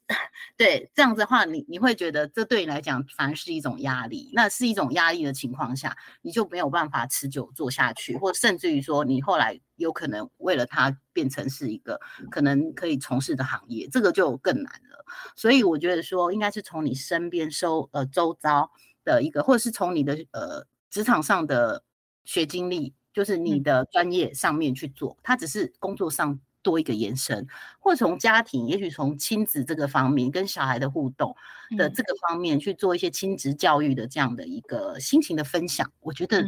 对这样子的话，你你会觉得这对你来讲反而是一种压力。那是一种压力的情况下，你就没有办法持久做下去，或甚至于说你后来有可能为了它变成是一个可能可以从事的行业，这个就更难了。所以我觉得说，应该是从你身边收呃周遭的一个，或者是从你的呃职场上的学经历。就是你的专业上面去做，它只是工作上多一个延伸，或从家庭，也许从亲子这个方面跟小孩的互动的这个方面去做一些亲子教育的这样的一个心情的分享，我觉得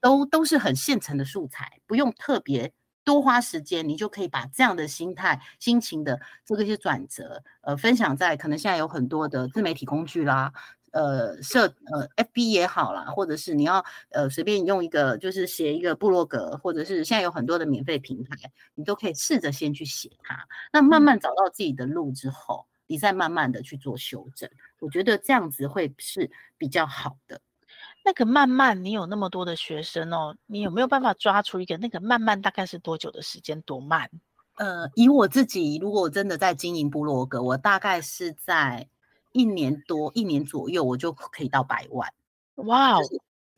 都都是很现成的素材，不用特别多花时间，你就可以把这样的心态、心情的这个一些转折，呃，分享在可能现在有很多的自媒体工具啦。呃，设呃，FB 也好啦，或者是你要呃随便用一个，就是写一个部落格，或者是现在有很多的免费平台，你都可以试着先去写它。那慢慢找到自己的路之后，你再慢慢的去做修正。我觉得这样子会是比较好的。那个慢慢，你有那么多的学生哦，你有没有办法抓出一个那个慢慢大概是多久的时间？多慢？呃，以我自己，如果我真的在经营部落格，我大概是在。一年多，一年左右，我就可以到百万。哇哦，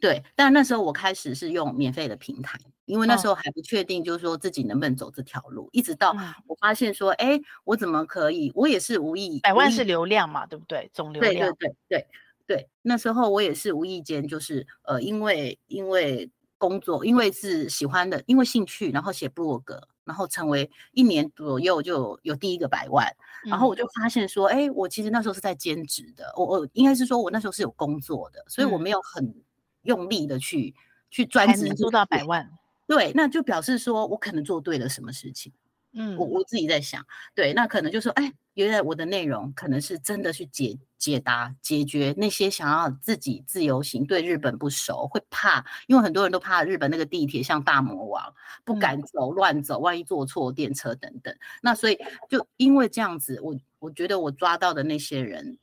对，但那时候我开始是用免费的平台，因为那时候还不确定，就是说自己能不能走这条路。哦、一直到我发现说，哎、嗯，我怎么可以？我也是无意，百万是流量嘛，对不对？总流量。对对对对对，那时候我也是无意间，就是呃，因为因为工作，因为是喜欢的，因为兴趣，然后写部落格。然后成为一年左右就有，第一个百万，然后我就发现说，哎、嗯，我其实那时候是在兼职的，我我应该是说我那时候是有工作的，所以我没有很用力的去、嗯、去专职做到百万。对，那就表示说我可能做对了什么事情。嗯，我我自己在想，对，那可能就说，哎，原来我的内容可能是真的去解解答、解决那些想要自己自由行、对日本不熟、会怕，因为很多人都怕日本那个地铁像大魔王，不敢走、乱走，万一坐错电车等等。那所以就因为这样子，我我觉得我抓到的那些人。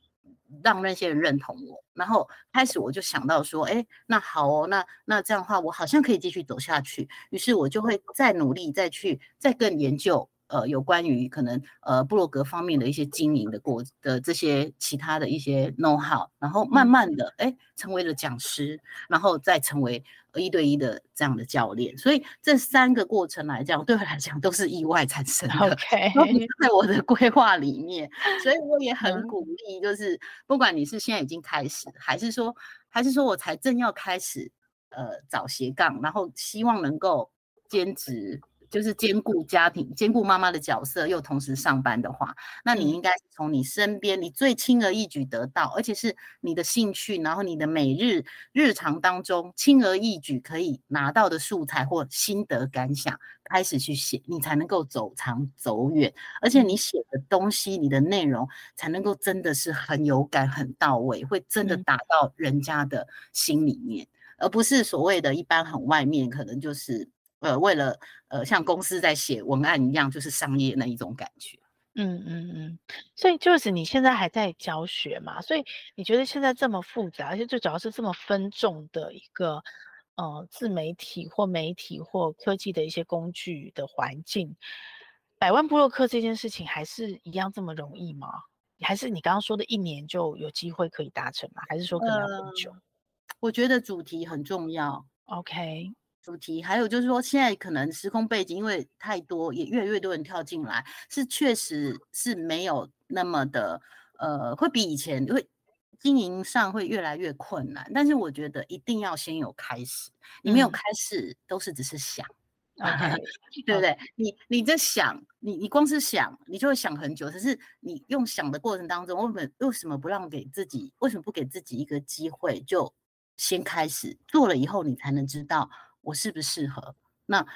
让那些人认同我，然后开始我就想到说，哎，那好哦，那那这样的话，我好像可以继续走下去。于是我就会再努力，再去再更研究。呃，有关于可能呃布洛格方面的一些经营的过的这些其他的一些 know how，然后慢慢的哎、嗯、成为了讲师，然后再成为一对一的这样的教练。所以这三个过程来讲，对我来讲都是意外产生的，OK，在我的规划里面，所以我也很鼓励，就是不管你是现在已经开始，还是说还是说我才正要开始呃找斜杠，然后希望能够兼职。就是兼顾家庭、兼顾妈妈的角色，又同时上班的话，那你应该从你身边，你最轻而易举得到，而且是你的兴趣，然后你的每日日常当中轻而易举可以拿到的素材或心得感想，开始去写，你才能够走长走远，而且你写的东西、你的内容才能够真的是很有感、很到位，会真的打到人家的心里面，而不是所谓的一般很外面，可能就是。呃，为了呃，像公司在写文案一样，就是商业那一种感觉。嗯嗯嗯，所以就是你现在还在教学嘛？所以你觉得现在这么复杂，而且最主要是这么分众的一个呃自媒体或媒体或科技的一些工具的环境，百万部落客这件事情还是一样这么容易吗？还是你刚刚说的一年就有机会可以达成吗？还是说可能要更久？呃，我觉得主题很重要。OK。主题还有就是说，现在可能时空背景因为太多，也越来越多人跳进来，是确实是没有那么的，呃，会比以前会经营上会越来越困难。但是我觉得一定要先有开始，你没有开始都是只是想，嗯、对不对？你你在想，你你光是想，你就会想很久。可是你用想的过程当中，为什么为什么不让给自己？为什么不给自己一个机会，就先开始做了以后，你才能知道。我适不适合？那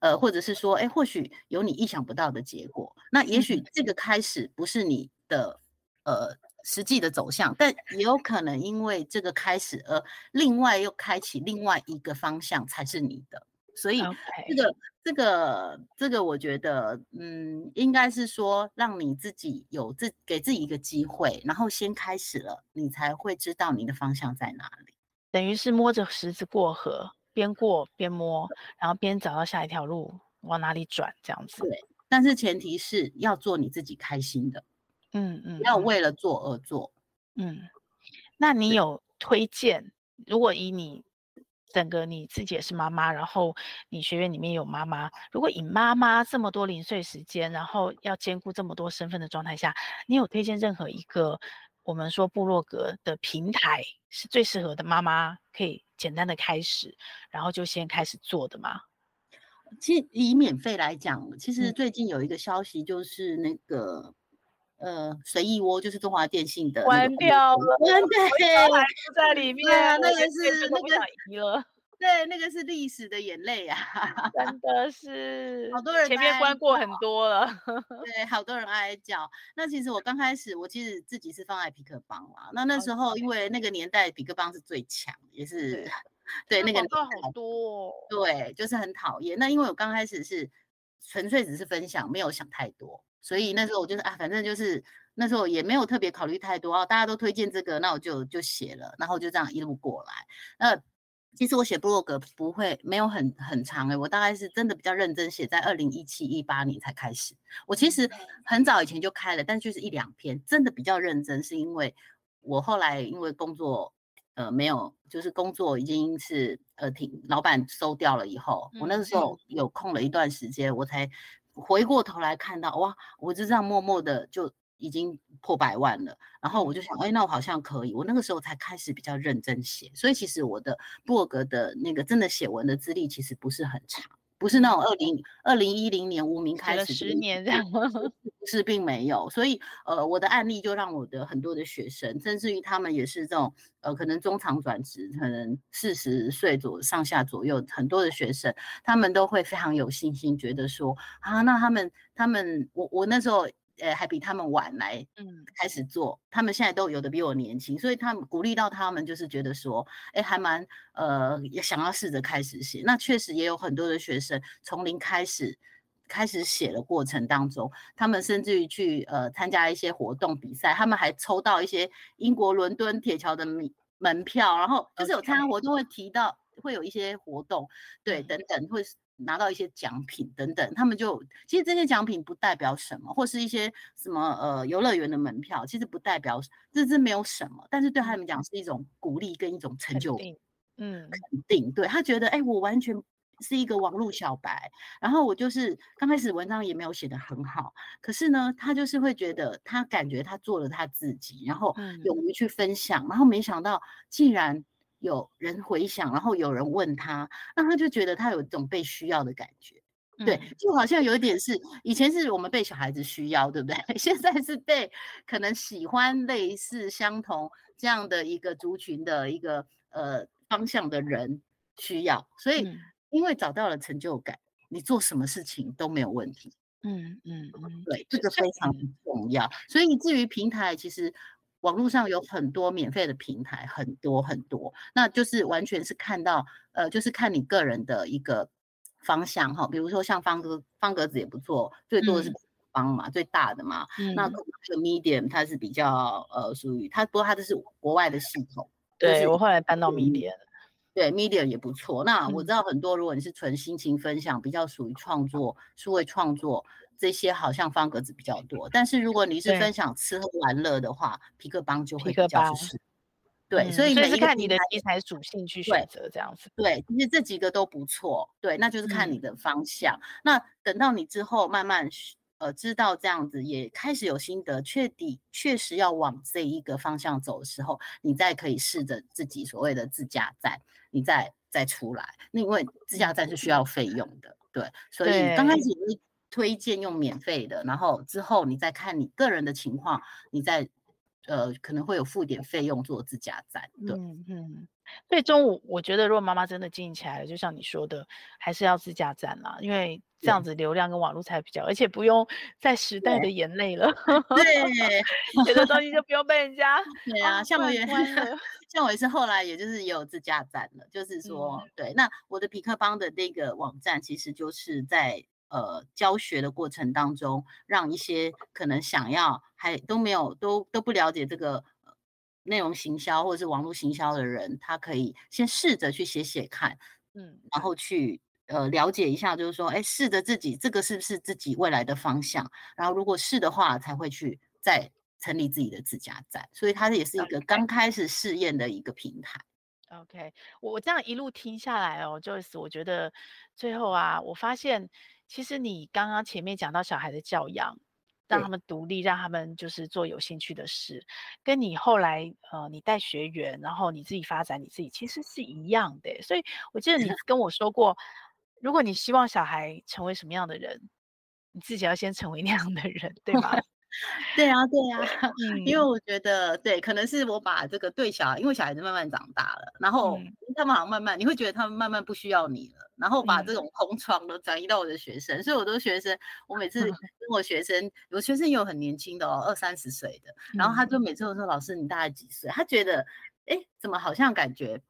呃，或者是说，哎，或许有你意想不到的结果。那也许这个开始不是你的呃实际的走向，但也有可能因为这个开始而另外又开启另外一个方向才是你的。所以这个.这个这个，我觉得嗯，应该是说让你自己有自给自己一个机会，然后先开始了，你才会知道你的方向在哪里。等于是摸着石子过河。边过边摸，然后边找到下一条路往哪里转，这样子。对，但是前提是要做你自己开心的，嗯嗯，要为了做而做，嗯。那你有推荐？如果以你整个你自己也是妈妈，然后你学院里面有妈妈，如果以妈妈这么多零碎时间，然后要兼顾这么多身份的状态下，你有推荐任何一个我们说部落格的平台是最适合的妈妈可以？简单的开始，然后就先开始做的嘛。其实以免费来讲，其实最近有一个消息，就是那个、嗯、呃随意窝，就是中华电信的关掉了，对，还是在里面，啊、那个是那个。对，那个是历史的眼泪啊，真的是好多人前面关过很多了，对，好多人哀叫。那其实我刚开始，我其实自己是放在皮克邦啦。那那时候因为那个年代皮克邦是最强，也是对，对那个好多，对，就是很讨厌。那因为我刚开始是纯粹只是分享，没有想太多，所以那时候我就是啊，反正就是那时候也没有特别考虑太多啊，大家都推荐这个，那我就就写了，然后就这样一路过来。那其实我写部落格不会没有很很长诶，我大概是真的比较认真写，在二零一七一八年才开始。我其实很早以前就开了，但就是一两篇，真的比较认真，是因为我后来因为工作呃没有，就是工作已经是呃停老板收掉了以后，我那个时候有空了一段时间，我才回过头来看到哇，我就这样默默的就。已经破百万了，然后我就想，哎，那我好像可以。我那个时候才开始比较认真写，所以其实我的部落格的那个真的写文的资历其实不是很长，不是那种二零二零一零年无名开始十年这样，是并没有。所以呃，我的案例就让我的很多的学生，甚至于他们也是这种呃，可能中长转职，可能四十岁左上下左右，很多的学生，他们都会非常有信心，觉得说啊，那他们他们我我那时候。呃，还比他们晚来，嗯，开始做。嗯、他们现在都有的比我年轻，所以他们鼓励到他们，就是觉得说，哎，还蛮呃，也想要试着开始写。那确实也有很多的学生从零开始，开始写的过程当中，他们甚至于去呃参加一些活动比赛，他们还抽到一些英国伦敦铁桥的门门票，然后就是有参加活动会提到会有一些活动，对，等等会。拿到一些奖品等等，他们就其实这些奖品不代表什么，或是一些什么呃游乐园的门票，其实不代表这这没有什么，但是对他们讲是一种鼓励跟一种成就，嗯，肯定，对他觉得哎，我完全是一个网络小白，然后我就是刚开始文章也没有写得很好，可是呢，他就是会觉得他感觉他做了他自己，然后勇于去分享，然后没想到竟然。有人回想，然后有人问他，那他就觉得他有一种被需要的感觉，嗯、对，就好像有一点是以前是我们被小孩子需要，对不对？现在是被可能喜欢类似相同这样的一个族群的一个呃方向的人需要，所以因为找到了成就感，你做什么事情都没有问题。嗯嗯嗯，对，这个非常重要。所以至于平台，其实。网络上有很多免费的平台，很多很多，那就是完全是看到，呃，就是看你个人的一个方向哈。比如说像方格方格子也不错，最多的是邦嘛，最大的嘛。嗯、那这个 Medium 它是比较呃属于它，不过它这是国外的系统。对、就是、我后来搬到 Medium，对 Medium 也不错。那我知道很多，如果你是纯心情分享，比较属于创作、数位创作这些，好像方格子比较多。但是如果你是分享吃喝玩乐的话，皮克邦就会比较适合。对，所以每一个、嗯、是看你的题材属性去选择这样子。对，其实这几个都不错。对，那就是看你的方向。嗯、那等到你之后慢慢呃知道这样子，也开始有心得，确底确实要往这一个方向走的时候，你再可以试着自己所谓的自驾站，你再再出来。那因为自驾站是需要费用的，对，所以刚开始是推荐用免费的，然后之后你再看你个人的情况，你再。呃，可能会有付点费用做自家站，对，嗯嗯。所以中午我觉得，如果妈妈真的经营起来了，就像你说的，还是要自家站啦，因为这样子流量跟网络才比较，而且不用在时代的眼泪了。对，有的东西就不用被人家。对啊，像我也 像我也是后来也就是也有自家站了，就是说，嗯、对，那我的匹克邦的那个网站，其实就是在。呃，教学的过程当中，让一些可能想要还都没有都都不了解这个内容行销或者是网络行销的人，他可以先试着去写写看，嗯，然后去呃了解一下，就是说，哎，试着自己这个是不是自己未来的方向，然后如果是的话，才会去再成立自己的自家站，所以它也是一个刚开始试验的一个平台。OK，我这样一路听下来哦，Joyce，我觉得最后啊，我发现。其实你刚刚前面讲到小孩的教养，让他们独立，让他们就是做有兴趣的事，跟你后来呃，你带学员，然后你自己发展你自己，其实是一样的。所以我记得你 跟我说过，如果你希望小孩成为什么样的人，你自己要先成为那样的人，对吗？对啊，对啊，因为我觉得，对，可能是我把这个对小孩，因为小孩子慢慢长大了，然后他们好像慢慢，你会觉得他们慢慢不需要你了，然后把这种空窗都转移到我的学生，所以我的学生，我每次跟我学生，我学生也有很年轻的哦，二三十岁的，然后他就每次都说，老师你大概几岁？他觉得，哎，怎么好像感觉。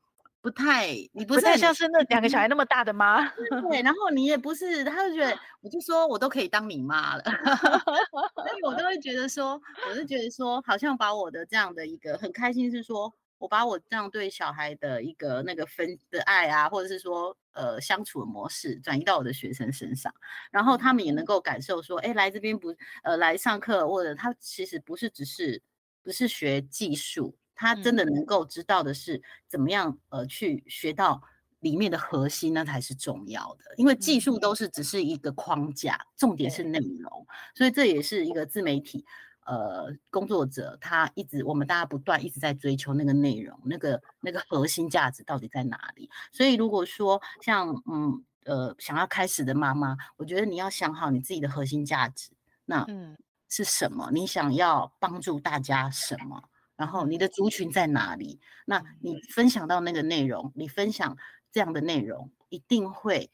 不太，你不是不太像是那两个小孩那么大的吗？对，然后你也不是，他就觉得，我就说我都可以当你妈了，所以我都会觉得说，我就觉得说，好像把我的这样的一个很开心，是说我把我这样对小孩的一个那个分的爱啊，或者是说呃相处的模式转移到我的学生身上，然后他们也能够感受说，哎，来这边不呃来上课，或者他其实不是只是不是学技术。他真的能够知道的是怎么样呃去学到里面的核心，那才是重要的。因为技术都是只是一个框架，重点是内容。所以这也是一个自媒体呃工作者，他一直我们大家不断一直在追求那个内容，那个那个核心价值到底在哪里？所以如果说像嗯呃想要开始的妈妈，我觉得你要想好你自己的核心价值，那嗯是什么？你想要帮助大家什么？然后你的族群在哪里？那你分享到那个内容，你分享这样的内容，一定会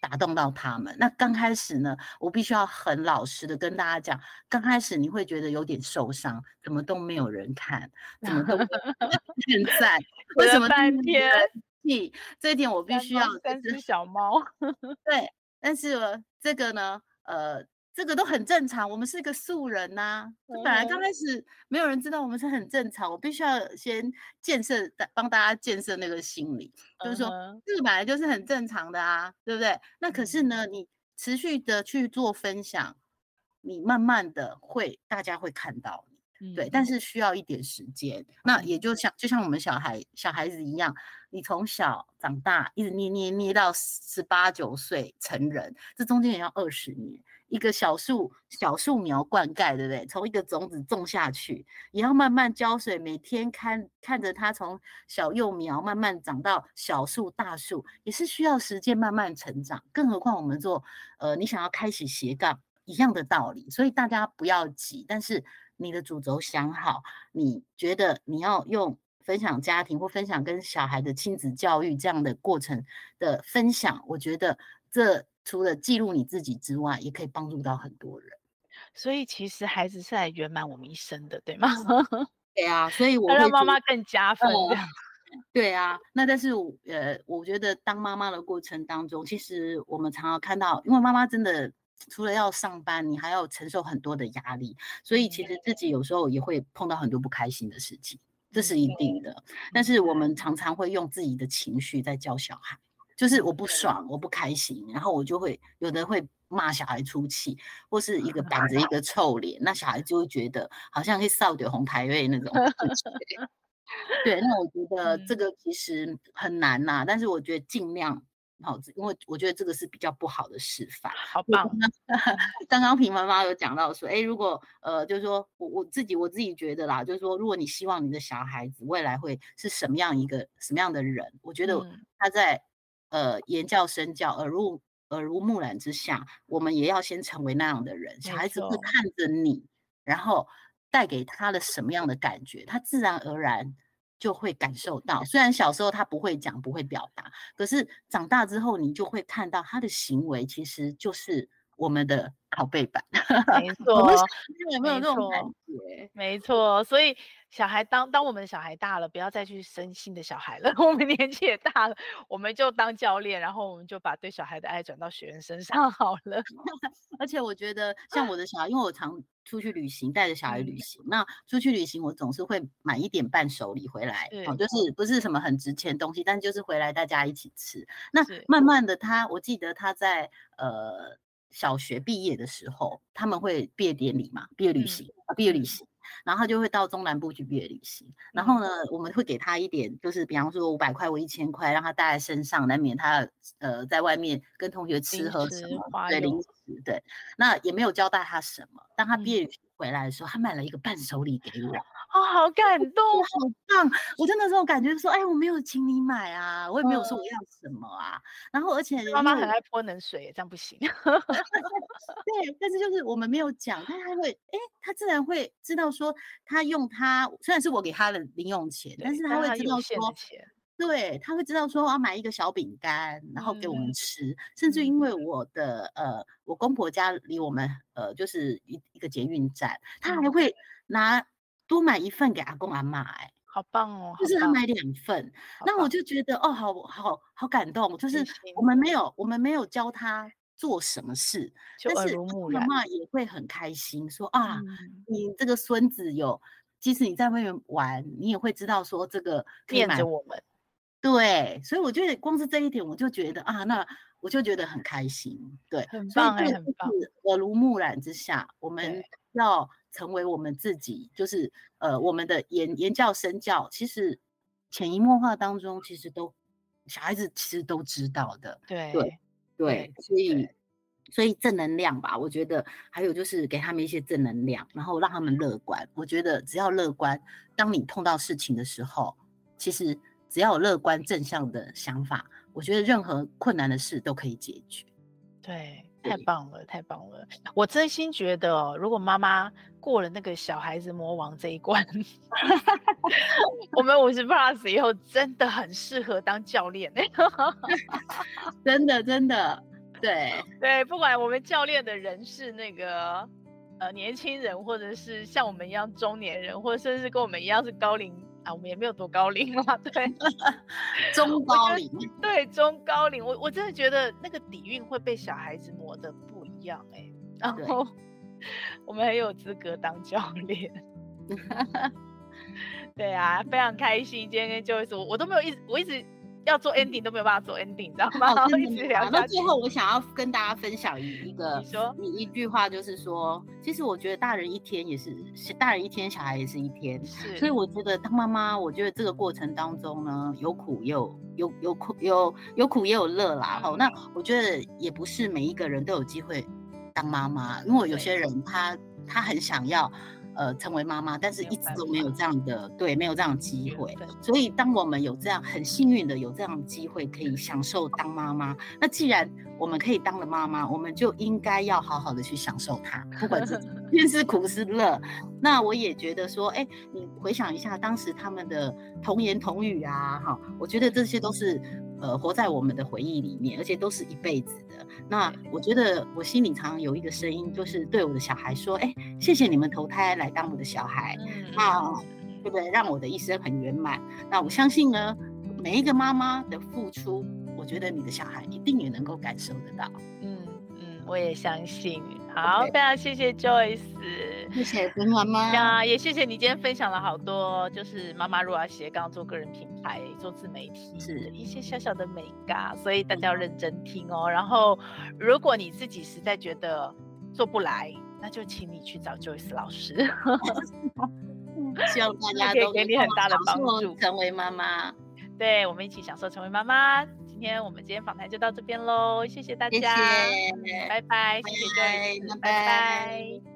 打动到他们。那刚开始呢，我必须要很老实的跟大家讲，刚开始你会觉得有点受伤，怎么都没有人看，怎么都现在，为什么半天？这一点我必须要三只小猫。对，但是这个呢，呃。这个都很正常，我们是一个素人呐、啊。本来刚开始没有人知道我们是很正常，我必须要先建设，帮大家建设那个心理，就是说这个本来就是很正常的啊，对不对？那可是呢，你持续的去做分享，你慢慢的会大家会看到你，对，但是需要一点时间。那也就像就像我们小孩小孩子一样，你从小长大，一直捏捏捏到十八九岁成人，这中间也要二十年。一个小树小树苗灌溉，对不对？从一个种子种下去，也要慢慢浇水，每天看看着它从小幼苗慢慢长到小树、大树，也是需要时间慢慢成长。更何况我们做，呃，你想要开启斜杠一样的道理。所以大家不要急，但是你的主轴想好，你觉得你要用分享家庭或分享跟小孩的亲子教育这样的过程的分享，我觉得这。除了记录你自己之外，也可以帮助到很多人。所以其实孩子是来圆满我们一生的，对吗？对啊，所以我会让妈妈更加分。对啊，那但是呃，我觉得当妈妈的过程当中，其实我们常常看到，因为妈妈真的除了要上班，你还要承受很多的压力，所以其实自己有时候也会碰到很多不开心的事情，这是一定的。但是我们常常会用自己的情绪在教小孩，就是我不爽，我不开心，然后我就会有的会骂小孩出气，或是一个板着一个臭脸，那小孩就会觉得好像会扫点红台位那种。对，那我觉 得这个其实很难呐，但是我觉得尽量。好，因为我觉得这个是比较不好的示范。好棒！刚刚平妈妈有讲到说，哎，如果呃，就是说我我自己我自己觉得啦，就是说，如果你希望你的小孩子未来会是什么样一个什么样的人，我觉得他在、嗯、呃言教身教耳濡耳濡目染之下，我们也要先成为那样的人。小孩子会看着你，然后带给他的什么样的感觉，他自然而然。就会感受到，虽然小时候他不会讲，不会表达，可是长大之后，你就会看到他的行为，其实就是我们的拷贝版。没错，有没有这种感觉？没错，所以小孩当当我们的小孩大了，不要再去生新的小孩了。我们年纪也大了，我们就当教练，然后我们就把对小孩的爱转到学员身上 好了。而且我觉得，像我的小孩，因为我常。出去旅行，带着小孩旅行。嗯、那出去旅行，我总是会买一点伴手礼回来，哦，就是不是什么很值钱的东西，但就是回来大家一起吃。那慢慢的他，他我记得他在呃小学毕业的时候，他们会毕业典礼嘛，毕业旅行啊，毕业旅行。然后他就会到中南部去毕业旅行，然后呢，我们会给他一点，就是比方说五百块或一千块，让他带在身上，难免他呃在外面跟同学吃喝什么，对零食，对，那也没有交代他什么。当他毕业旅行回来的时候，他买了一个伴手礼给我。哦，好感动，好棒！我真的这种感觉说，哎，我没有请你买啊，我也没有说我要什么啊。然后，而且妈妈很爱泼冷水，这样不行。对，但是就是我们没有讲，但他会，哎，他自然会知道说，他用他虽然是我给他的零用钱，但是他会知道说，对，他会知道说，我要买一个小饼干，然后给我们吃。甚至因为我的呃，我公婆家离我们呃，就是一一个捷运站，他还会拿。多买一份给阿公阿嬷，哎，好棒哦！就是他买两份，那我就觉得哦，好好好感动。就是我们没有，我们没有教他做什么事，但是妈妈也会很开心，说啊，你这个孙子有，即使你在外面玩，你也会知道说这个念着我们。对，所以我觉得光是这一点，我就觉得啊，那我就觉得很开心。对，很棒哎，很棒。耳濡目染之下，我们要。成为我们自己，就是呃，我们的言言教身教，其实潜移默化当中，其实都小孩子其实都知道的。对对对，所以所以正能量吧，我觉得还有就是给他们一些正能量，然后让他们乐观。我觉得只要乐观，当你碰到事情的时候，其实只要有乐观正向的想法，我觉得任何困难的事都可以解决。对。太棒了，太棒了！我真心觉得哦，如果妈妈过了那个小孩子魔王这一关，我们五十 plus 以后真的很适合当教练 真的真的，对对，不管我们教练的人是那个呃年轻人，或者是像我们一样中年人，或者甚至跟我们一样是高龄。啊，我们也没有多高龄嘛，对，中高龄，对，中高龄，我我真的觉得那个底蕴会被小孩子磨得不一样哎、欸，然 后我们很有资格当教练，对啊，非常开心，今天跟 Joyce 我我都没有一直我一直。要做 ending 都没有办法做 ending，你知道吗？然后一直聊。到最后我想要跟大家分享一个，你说你一句话就是说，其实我觉得大人一天也是，大人一天，小孩也是一天。是。所以我觉得当妈妈，我觉得这个过程当中呢，有苦也有有有苦有有苦也有乐啦。好，那我觉得也不是每一个人都有机会当妈妈，因为有些人他他很想要。呃，成为妈妈，但是一直都没有这样的对，没有这样的机会。所以，当我们有这样很幸运的有这样的机会，可以享受当妈妈，那既然我们可以当了妈妈，我们就应该要好好的去享受它，不管是 是苦是乐。那我也觉得说，哎，你回想一下当时他们的童言童语啊，哈，我觉得这些都是。呃，活在我们的回忆里面，而且都是一辈子的。那我觉得我心里常常有一个声音，就是对我的小孩说：“哎，谢谢你们投胎来当我的小孩，那对不对？让我的一生很圆满。那我相信呢，每一个妈妈的付出，我觉得你的小孩一定也能够感受得到。”嗯嗯，我也相信。好非常谢谢 Joyce，谢谢跟妈妈呀，也谢谢你今天分享了好多，就是妈妈如果要斜杠做个人品牌、做自媒体，是一些小小的美感，所以大家要认真听哦。然后，如果你自己实在觉得做不来，那就请你去找 Joyce 老师。希望大家都给你很大的帮助，成为妈妈。对，我们一起享受成为妈妈。今天我们今天访谈就到这边喽，谢谢大家，谢谢拜拜，谢谢各位，拜拜。拜拜。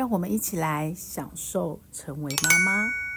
让我们一起来享受成为妈妈。